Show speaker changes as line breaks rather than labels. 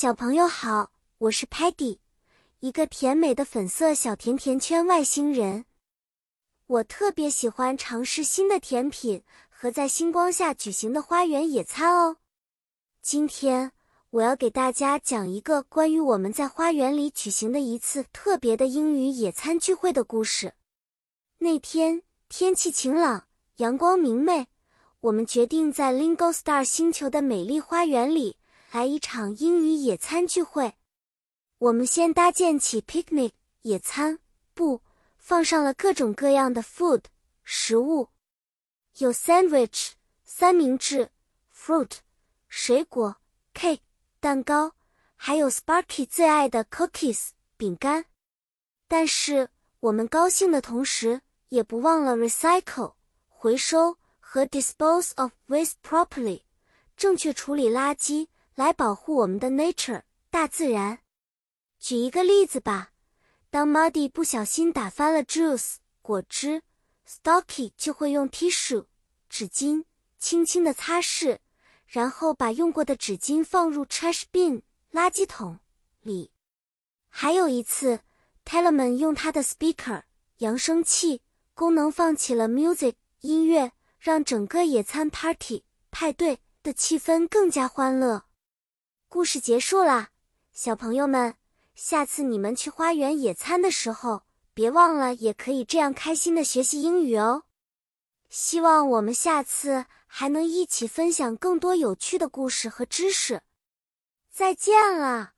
小朋友好，我是 Patty，一个甜美的粉色小甜甜圈外星人。我特别喜欢尝试新的甜品和在星光下举行的花园野餐哦。今天我要给大家讲一个关于我们在花园里举行的一次特别的英语野餐聚会的故事。那天天气晴朗，阳光明媚，我们决定在 Lingo Star 星球的美丽花园里。来一场英语野餐聚会。我们先搭建起 picnic 野餐布，放上了各种各样的 food 食物，有 sandwich 三明治，fruit 水果，cake 蛋糕，还有 Sparky 最爱的 cookies 饼干。但是我们高兴的同时，也不忘了 recycle 回收和 dispose of waste properly 正确处理垃圾。来保护我们的 nature 大自然。举一个例子吧，当 Muddy 不小心打翻了 juice 果汁，Stocky 就会用 tissue 纸巾轻轻的擦拭，然后把用过的纸巾放入 trash bin 垃圾桶里。还有一次，Tellerman 用他的 speaker 扬声器功能放起了 music 音乐，让整个野餐 party 派对的气氛更加欢乐。故事结束了，小朋友们，下次你们去花园野餐的时候，别忘了也可以这样开心的学习英语哦。希望我们下次还能一起分享更多有趣的故事和知识。再见了。